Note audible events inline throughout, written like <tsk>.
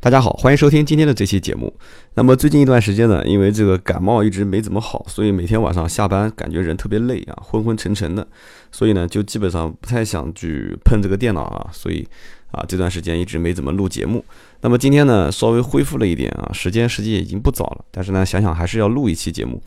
大家好，欢迎收听今天的这期节目。那么最近一段时间呢，因为这个感冒一直没怎么好，所以每天晚上下班感觉人特别累啊，昏昏沉沉的，所以呢就基本上不太想去碰这个电脑啊，所以啊这段时间一直没怎么录节目。那么今天呢稍微恢复了一点啊，时间实际已经不早了，但是呢想想还是要录一期节目。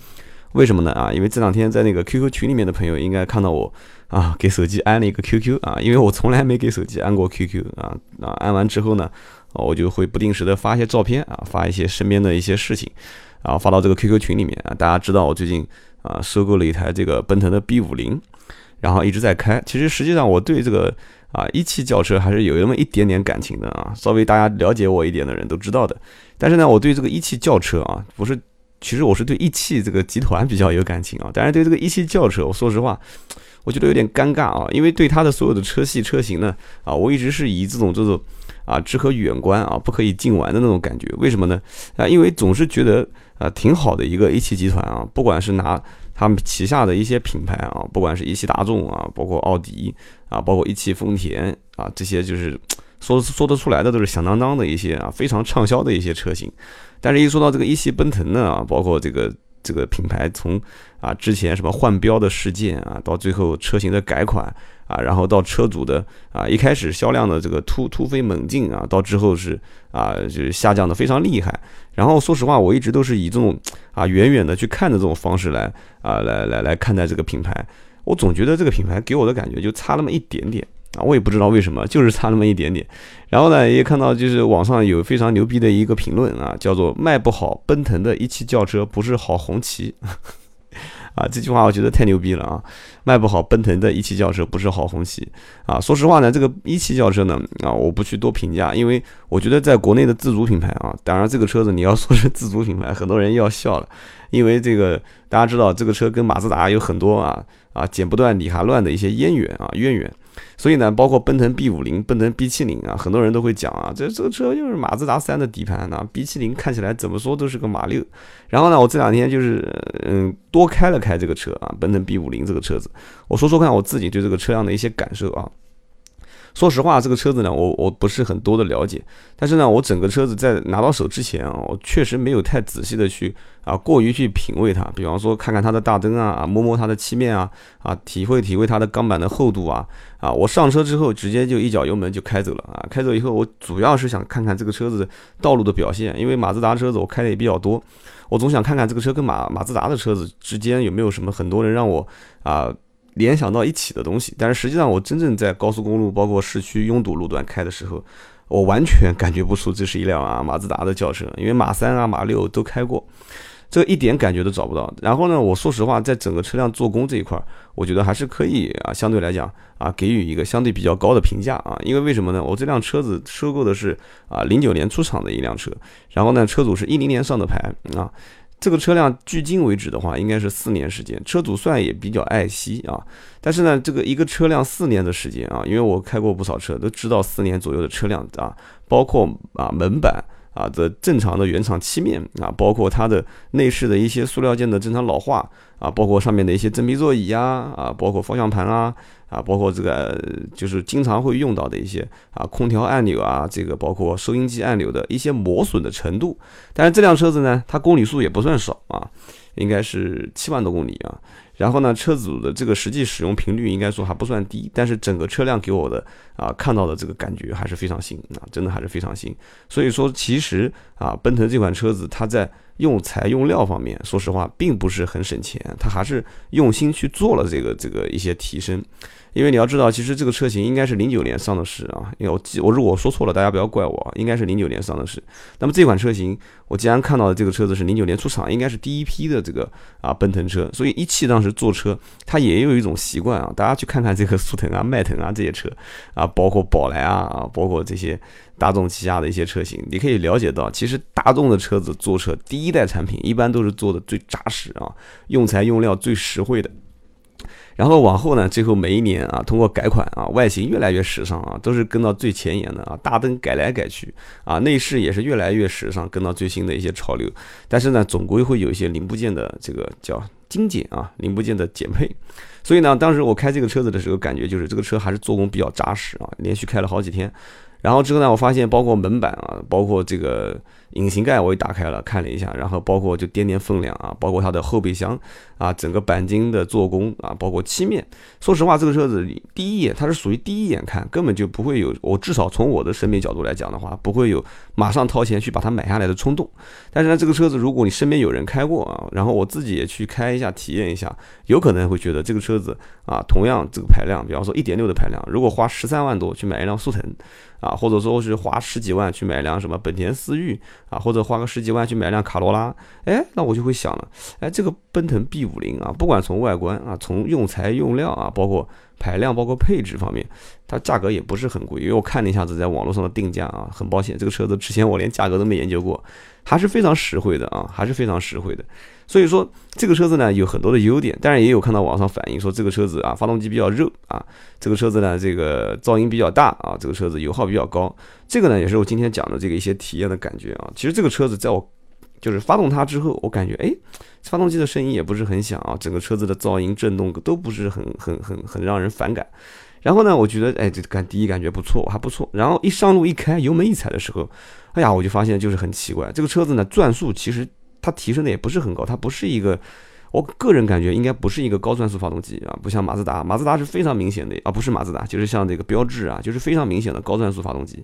为什么呢？啊，因为这两天在那个 QQ 群里面的朋友应该看到我啊给手机安了一个 QQ 啊，因为我从来没给手机安过 QQ 啊啊安完之后呢。哦，我就会不定时的发一些照片啊，发一些身边的一些事情，然后发到这个 QQ 群里面啊。大家知道我最近啊收购了一台这个奔腾的 B 五零，然后一直在开。其实实际上我对这个啊一汽轿车还是有那么一点点感情的啊。稍微大家了解我一点的人都知道的。但是呢，我对这个一汽轿车啊，不是，其实我是对一汽这个集团比较有感情啊。但是对这个一汽轿车，我说实话，我觉得有点尴尬啊，因为对它的所有的车系车型呢啊，我一直是以这种这种。啊，只可远观啊，不可以近玩的那种感觉，为什么呢？啊，因为总是觉得啊，挺好的一个一汽集团啊，不管是拿他们旗下的一些品牌啊，不管是一汽大众啊，包括奥迪啊，包括一汽丰田啊，这些就是说说得出来的都是响当当的一些啊，非常畅销的一些车型。但是，一说到这个一汽奔腾呢啊，包括这个这个品牌从啊之前什么换标的事件啊，到最后车型的改款。啊，然后到车主的啊，一开始销量的这个突突飞猛进啊，到之后是啊，就是下降的非常厉害。然后说实话，我一直都是以这种啊远远的去看的这种方式来啊来来来看待这个品牌。我总觉得这个品牌给我的感觉就差那么一点点啊，我也不知道为什么，就是差那么一点点。然后呢，也看到就是网上有非常牛逼的一个评论啊，叫做卖不好奔腾的一汽轿车不是好红旗。啊，这句话我觉得太牛逼了啊！卖不好奔腾的一汽轿车不是好红旗啊！说实话呢，这个一汽轿车呢，啊，我不去多评价，因为我觉得在国内的自主品牌啊，当然这个车子你要说是自主品牌，很多人要笑了，因为这个大家知道这个车跟马自达有很多啊啊剪不断理还乱的一些渊源啊渊源。所以呢，包括奔腾 B 五零、奔腾 B 七零啊，很多人都会讲啊，这这个车就是马自达三的底盘呢，B 七零看起来怎么说都是个马六。然后呢，我这两天就是嗯多开了开这个车啊，奔腾 B 五零这个车子，我说说看我自己对这个车辆的一些感受啊。说实话，这个车子呢，我我不是很多的了解，但是呢，我整个车子在拿到手之前啊，我确实没有太仔细的去啊，过于去品味它。比方说，看看它的大灯啊，啊，摸摸它的漆面啊，啊，体会体会它的钢板的厚度啊，啊，我上车之后直接就一脚油门就开走了啊，开走以后，我主要是想看看这个车子道路的表现，因为马自达车子我开的也比较多，我总想看看这个车跟马马自达的车子之间有没有什么很多人让我啊。联想到一起的东西，但是实际上我真正在高速公路，包括市区拥堵路段开的时候，我完全感觉不出这是一辆啊马自达的轿车，因为马三啊马六都开过，这一点感觉都找不到。然后呢，我说实话，在整个车辆做工这一块，我觉得还是可以啊，相对来讲啊，给予一个相对比较高的评价啊，因为为什么呢？我这辆车子收购的是啊零九年出厂的一辆车，然后呢，车主是一零年上的牌啊。这个车辆距今为止的话，应该是四年时间，车主算也比较爱惜啊。但是呢，这个一个车辆四年的时间啊，因为我开过不少车，都知道四年左右的车辆啊，包括啊门板啊的正常的原厂漆面啊，包括它的内饰的一些塑料件的正常老化啊，包括上面的一些真皮座椅呀啊，包括方向盘啊。啊，包括这个就是经常会用到的一些啊，空调按钮啊，这个包括收音机按钮的一些磨损的程度。但是这辆车子呢，它公里数也不算少啊，应该是七万多公里啊。然后呢，车主的这个实际使用频率应该说还不算低，但是整个车辆给我的啊看到的这个感觉还是非常新啊，真的还是非常新。所以说，其实啊，奔腾这款车子它在用材用料方面，说实话并不是很省钱，它还是用心去做了这个这个一些提升。因为你要知道，其实这个车型应该是零九年上的市啊，因为我记我如果说错了，大家不要怪我，应该是零九年上的市。那么这款车型，我既然看到的这个车子是零九年出厂，应该是第一批的这个啊奔腾车，所以一汽当时做车，它也有一种习惯啊，大家去看看这个速腾啊、迈腾啊这些车啊，包括宝来啊，包括这些大众旗下的一些车型，你可以了解到，其实大众的车子做车第一代产品一般都是做的最扎实啊，用材用料最实惠的。然后往后呢，最后每一年啊，通过改款啊，外形越来越时尚啊，都是跟到最前沿的啊，大灯改来改去啊，内饰也是越来越时尚，跟到最新的一些潮流。但是呢，总归会有一些零部件的这个叫精简啊，零部件的减配。所以呢，当时我开这个车子的时候，感觉就是这个车还是做工比较扎实啊，连续开了好几天。然后之后呢，我发现包括门板啊，包括这个。引擎盖我也打开了，看了一下，然后包括就掂掂分量啊，包括它的后备箱啊，整个钣金的做工啊，包括漆面。说实话，这个车子第一眼它是属于第一眼看，根本就不会有我至少从我的审美角度来讲的话，不会有马上掏钱去把它买下来的冲动。但是呢，这个车子如果你身边有人开过啊，然后我自己也去开一下体验一下，有可能会觉得这个车子啊，同样这个排量，比方说一点六的排量，如果花十三万多去买一辆速腾。啊，或者说是花十几万去买一辆什么本田思域啊，或者花个十几万去买辆卡罗拉，哎，那我就会想了，哎，这个奔腾 B 五零啊，不管从外观啊，从用材用料啊，包括排量，包括配置方面，它价格也不是很贵，因为我看了一下子在网络上的定价啊，很抱歉，这个车子之前我连价格都没研究过，还是非常实惠的啊，还是非常实惠的。所以说这个车子呢有很多的优点，当然也有看到网上反映说这个车子啊发动机比较热啊，这个车子呢这个噪音比较大啊，这个车子油耗比较高。这个呢也是我今天讲的这个一些体验的感觉啊。其实这个车子在我就是发动它之后，我感觉哎，发动机的声音也不是很响啊，整个车子的噪音震动都不是很很很很让人反感。然后呢，我觉得哎这感第一感觉不错，还不错。然后一上路一开油门一踩的时候，哎呀我就发现就是很奇怪，这个车子呢转速其实。它提升的也不是很高，它不是一个，我个人感觉应该不是一个高转速发动机啊，不像马自达，马自达是非常明显的啊，不是马自达，就是像这个标致啊，就是非常明显的高转速发动机，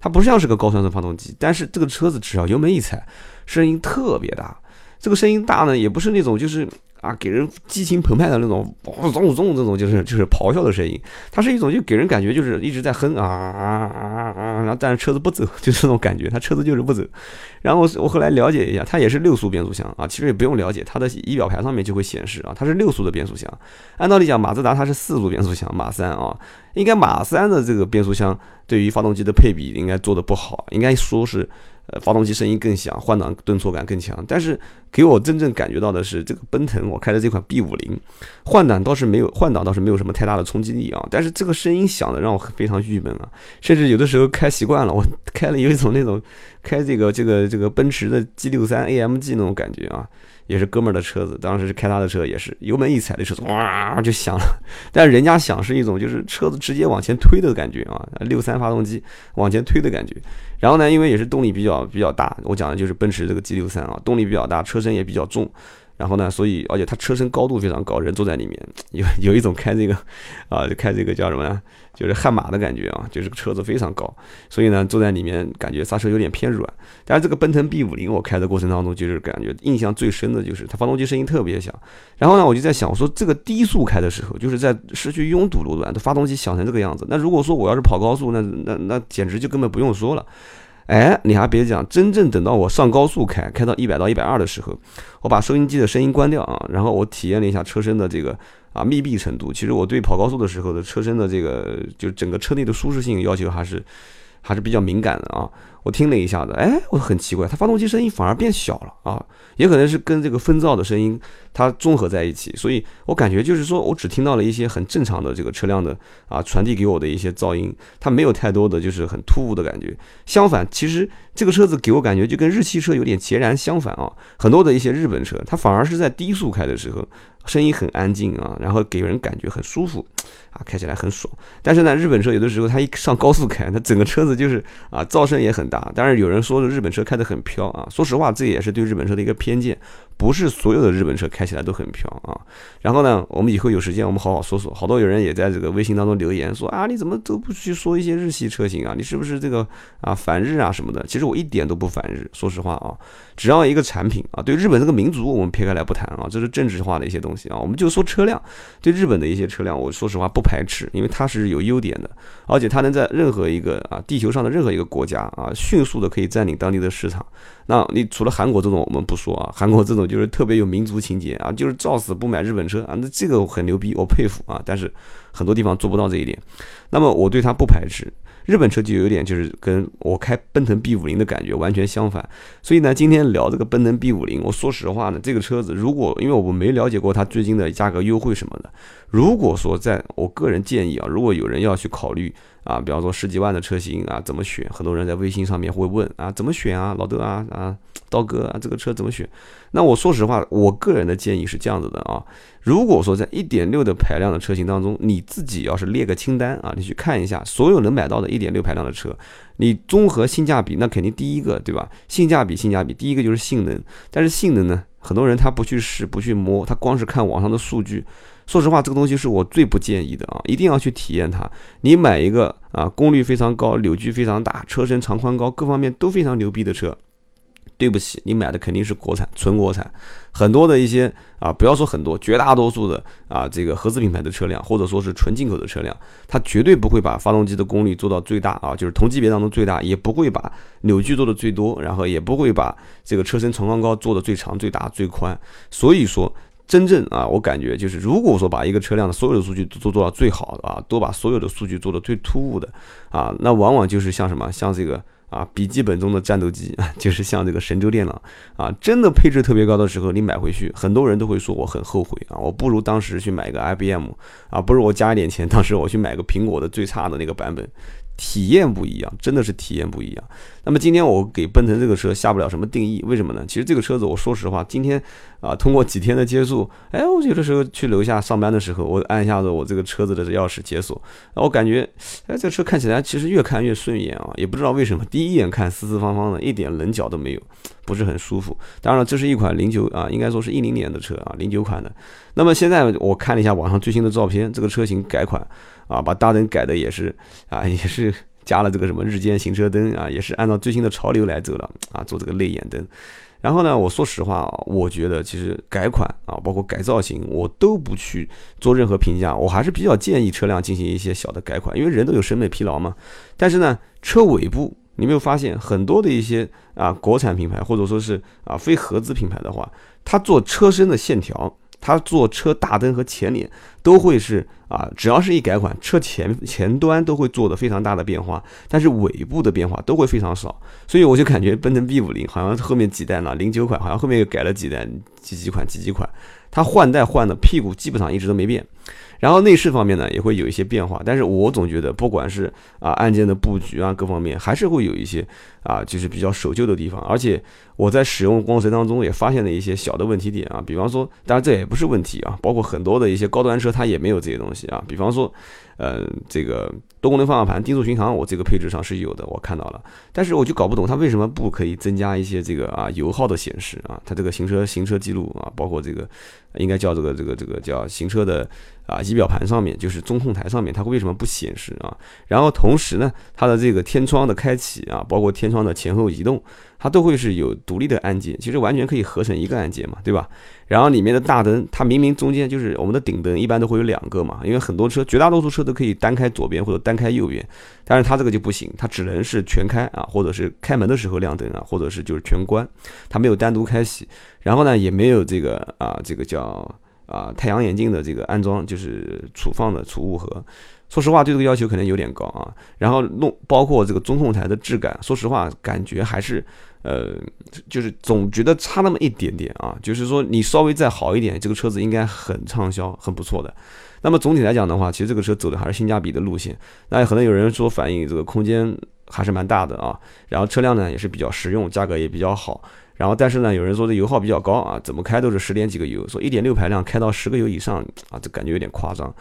它不像是个高转速发动机，但是这个车子只要油门一踩，声音特别大，这个声音大呢，也不是那种就是。啊，给人激情澎湃的那种，咚咚咚这种就是就是咆哮的声音，它是一种就给人感觉就是一直在哼啊啊啊啊，然后但是车子不走，<laughs> 就这种感觉，它车子就是不走。然后我后来了解一下，它也是六速变速箱啊，其实也不用了解，它的仪表盘上面就会显示啊，它是六速的变速箱。按道理讲，马自达它是四速变速箱，马三啊，应该马三的这个变速箱对于发动机的配比应该做的不好，应该说是。呃，发动机声音更响，换挡顿挫感更强。但是给我真正感觉到的是，这个奔腾我开的这款 B 五零，换挡倒是没有换挡倒是没有什么太大的冲击力啊。但是这个声音响的让我非常郁闷啊，甚至有的时候开习惯了，我开了有一种那种开这个这个这个奔驰的 G 六三 AMG 那种感觉啊。也是哥们儿的车子，当时是开他的车，也是油门一踩，的车子哇就响了。<laughs> 但是人家响是一种就是车子直接往前推的感觉啊，六三发动机往前推的感觉。然后呢，因为也是动力比较比较大，我讲的就是奔驰这个 G 六三啊，动力比较大，车身也比较重。然后呢，所以而且它车身高度非常高，人坐在里面 <tsk> 有有一种开这个 <laughs> 啊，开这个叫什么呢？就是悍马的感觉啊，就是车子非常高，所以呢坐在里面感觉刹车有点偏软。但是这个奔腾 B 五零我开的过程当中，就是感觉印象最深的就是它发动机声音特别响。然后呢，我就在想，我说这个低速开的时候，就是在市区拥堵路段，它发动机响成这个样子。那如果说我要是跑高速，那那那简直就根本不用说了。哎，你还别讲，真正等到我上高速开，开到一百到一百二的时候，我把收音机的声音关掉啊，然后我体验了一下车身的这个啊密闭程度。其实我对跑高速的时候的车身的这个，就整个车内的舒适性要求还是还是比较敏感的啊。我听了一下子，哎，我很奇怪，它发动机声音反而变小了啊，也可能是跟这个风噪的声音它综合在一起，所以我感觉就是说我只听到了一些很正常的这个车辆的啊传递给我的一些噪音，它没有太多的就是很突兀的感觉。相反，其实这个车子给我感觉就跟日系车有点截然相反啊，很多的一些日本车，它反而是在低速开的时候。声音很安静啊，然后给人感觉很舒服，啊，开起来很爽。但是呢，日本车有的时候它一上高速开，它整个车子就是啊，噪声也很大。但是有人说日本车开得很飘啊，说实话，这也是对日本车的一个偏见。不是所有的日本车开起来都很飘啊。然后呢，我们以后有时间我们好好说说。好多有人也在这个微信当中留言说啊，你怎么都不去说一些日系车型啊？你是不是这个啊反日啊什么的？其实我一点都不反日，说实话啊，只要一个产品啊，对日本这个民族我们撇开来不谈啊，这是政治化的一些东西啊，我们就说车辆，对日本的一些车辆，我说实话不排斥，因为它是有优点的，而且它能在任何一个啊地球上的任何一个国家啊，迅速的可以占领当地的市场。那你除了韩国这种我们不说啊，韩国这种就是特别有民族情节啊，就是照死不买日本车啊，那这个很牛逼，我佩服啊。但是很多地方做不到这一点。那么我对它不排斥，日本车就有点就是跟我开奔腾 B 五零的感觉完全相反。所以呢，今天聊这个奔腾 B 五零，我说实话呢，这个车子如果因为我没了解过它最近的价格优惠什么的，如果说在我个人建议啊，如果有人要去考虑。啊，比方说十几万的车型啊，怎么选？很多人在微信上面会问啊，怎么选啊？老豆啊啊，刀哥啊，这个车怎么选？那我说实话，我个人的建议是这样子的啊，如果说在一点六的排量的车型当中，你自己要是列个清单啊，你去看一下所有能买到的一点六排量的车，你综合性价比，那肯定第一个对吧？性价比，性价比，第一个就是性能。但是性能呢，很多人他不去试，不去摸，他光是看网上的数据。说实话，这个东西是我最不建议的啊！一定要去体验它。你买一个啊，功率非常高、扭矩非常大、车身长宽高各方面都非常牛逼的车，对不起，你买的肯定是国产、纯国产。很多的一些啊，不要说很多，绝大多数的啊，这个合资品牌的车辆，或者说是纯进口的车辆，它绝对不会把发动机的功率做到最大啊，就是同级别当中最大，也不会把扭矩做的最多，然后也不会把这个车身长宽高做的最长、最大、最宽。所以说。真正啊，我感觉就是，如果说把一个车辆的所有的数据都做到最好的啊，都把所有的数据做到最突兀的啊，那往往就是像什么，像这个啊笔记本中的战斗机，就是像这个神州电脑啊，真的配置特别高的时候，你买回去，很多人都会说我很后悔啊，我不如当时去买个 IBM 啊，不如我加一点钱，当时我去买个苹果的最差的那个版本。体验不一样，真的是体验不一样。那么今天我给奔腾这个车下不了什么定义，为什么呢？其实这个车子，我说实话，今天啊，通过几天的接触，哎，我有的时候去楼下上班的时候，我按一下子我这个车子的钥匙解锁，我感觉，哎，这车看起来其实越看越顺眼啊，也不知道为什么，第一眼看四四方方的，一点棱角都没有，不是很舒服。当然了，这是一款零九啊，应该说是一零年的车啊，零九款的。那么现在我看了一下网上最新的照片，这个车型改款。啊，把大灯改的也是啊，也是加了这个什么日间行车灯啊，也是按照最新的潮流来走了啊，做这个泪眼灯。然后呢，我说实话啊，我觉得其实改款啊，包括改造型，我都不去做任何评价，我还是比较建议车辆进行一些小的改款，因为人都有审美疲劳嘛。但是呢，车尾部你没有发现很多的一些啊国产品牌或者说是啊非合资品牌的话，它做车身的线条。它做车大灯和前脸都会是啊，只要是一改款，车前前端都会做的非常大的变化，但是尾部的变化都会非常少，所以我就感觉奔腾 B 五零好像后面几代呢，零九款好像后面又改了几代几几款几几款，它换代换的屁股基本上一直都没变。然后内饰方面呢，也会有一些变化，但是我总觉得，不管是啊按键的布局啊，各方面还是会有一些啊，就是比较守旧的地方。而且我在使用光随当中也发现了一些小的问题点啊，比方说，当然这也不是问题啊，包括很多的一些高端车它也没有这些东西啊，比方说。呃，这个多功能方向盘、定速巡航，我这个配置上是有的，我看到了。但是我就搞不懂它为什么不可以增加一些这个啊油耗的显示啊？它这个行车行车记录啊，包括这个应该叫这个这个这个叫行车的啊仪表盘上面，就是中控台上面，它为什么不显示啊？然后同时呢，它的这个天窗的开启啊，包括天窗的前后移动。它都会是有独立的按键，其实完全可以合成一个按键嘛，对吧？然后里面的大灯，它明明中间就是我们的顶灯，一般都会有两个嘛，因为很多车，绝大多数车都可以单开左边或者单开右边，但是它这个就不行，它只能是全开啊，或者是开门的时候亮灯啊，或者是就是全关，它没有单独开启，然后呢也没有这个啊这个叫啊太阳眼镜的这个安装，就是储放的储物盒。说实话，对这个要求可能有点高啊。然后弄包括这个中控台的质感，说实话，感觉还是，呃，就是总觉得差那么一点点啊。就是说，你稍微再好一点，这个车子应该很畅销，很不错的。那么总体来讲的话，其实这个车走的还是性价比的路线。那可能有人说反映这个空间还是蛮大的啊。然后车辆呢也是比较实用，价格也比较好。然后但是呢，有人说这油耗比较高啊，怎么开都是十点几个油，说一点六排量开到十个油以上啊，这感觉有点夸张。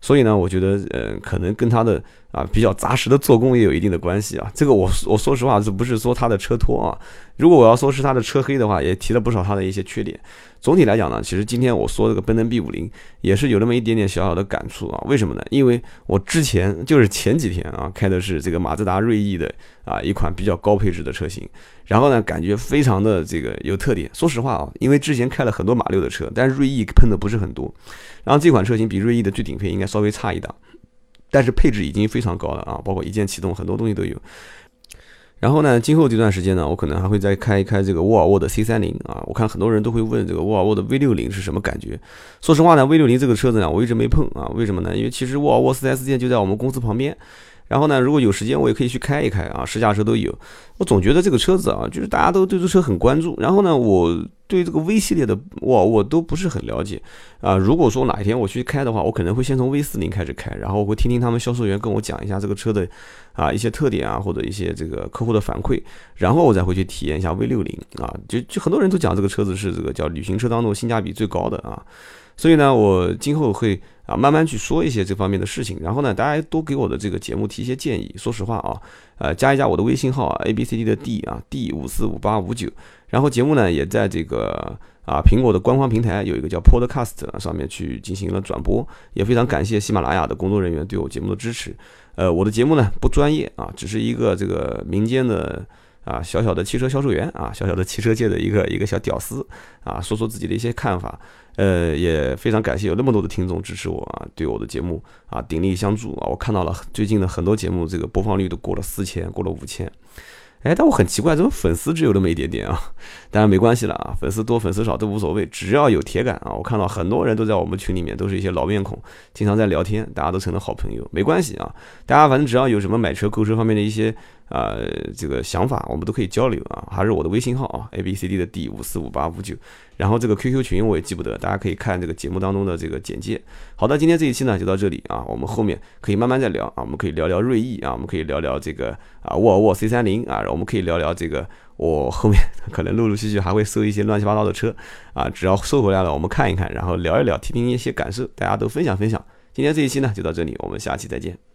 所以呢，我觉得，呃，可能跟它的啊比较扎实的做工也有一定的关系啊。这个我我说实话，这不是说它的车托啊。如果我要说是它的车黑的话，也提了不少它的一些缺点。总体来讲呢，其实今天我说这个奔腾 B 五零也是有那么一点点小小的感触啊。为什么呢？因为我之前就是前几天啊开的是这个马自达锐意的啊一款比较高配置的车型，然后呢感觉非常的这个有特点。说实话啊，因为之前开了很多马六的车，但锐意喷的不是很多。然后这款车型比锐意的最顶配应该稍微差一档，但是配置已经非常高了啊，包括一键启动很多东西都有。然后呢，今后这段时间呢，我可能还会再开一开这个沃尔沃的 C 三零啊。我看很多人都会问这个沃尔沃的 V 六零是什么感觉。说实话呢，V 六零这个车子呢，我一直没碰啊。为什么呢？因为其实沃尔沃 4S 店就在我们公司旁边。然后呢，如果有时间，我也可以去开一开啊，试驾车都有。我总觉得这个车子啊，就是大家都对这车很关注。然后呢，我对这个 V 系列的，我我都不是很了解啊。如果说哪一天我去开的话，我可能会先从 V 四零开始开，然后我会听听他们销售员跟我讲一下这个车的啊一些特点啊，或者一些这个客户的反馈，然后我再回去体验一下 V 六零啊。就就很多人都讲这个车子是这个叫旅行车当中性价比最高的啊。所以呢，我今后会啊慢慢去说一些这方面的事情。然后呢，大家多给我的这个节目提一些建议。说实话啊，呃，加一加我的微信号啊，A B C D 的 D 啊，D 五四五八五九。然后节目呢也在这个啊苹果的官方平台有一个叫 Podcast 上面去进行了转播。也非常感谢喜马拉雅的工作人员对我节目的支持。呃，我的节目呢不专业啊，只是一个这个民间的。啊，小小的汽车销售员啊，小小的汽车界的一个一个小屌丝啊，说说自己的一些看法。呃，也非常感谢有那么多的听众支持我啊，对我的节目啊鼎力相助啊。我看到了最近的很多节目，这个播放率都过了四千，过了五千。哎，但我很奇怪，怎么粉丝只有那么一点点啊？<laughs> 当然没关系了啊，粉丝多粉丝少都无所谓，只要有铁杆啊。我看到很多人都在我们群里面，都是一些老面孔，经常在聊天，大家都成了好朋友。没关系啊，大家反正只要有什么买车购车方面的一些。啊，这个想法我们都可以交流啊，还是我的微信号啊，A B C D 的 D 五四五八五九，然后这个 QQ 群我也记不得，大家可以看这个节目当中的这个简介。好的，今天这一期呢就到这里啊，我们后面可以慢慢再聊啊，我们可以聊聊锐意啊，我们可以聊聊这个啊沃尔沃 C 三零啊，我们可以聊聊这个我后面可能陆陆续续还会收一些乱七八糟的车啊，只要收回来了，我们看一看，然后聊一聊，听听一些感受，大家都分享分享。今天这一期呢就到这里，我们下期再见。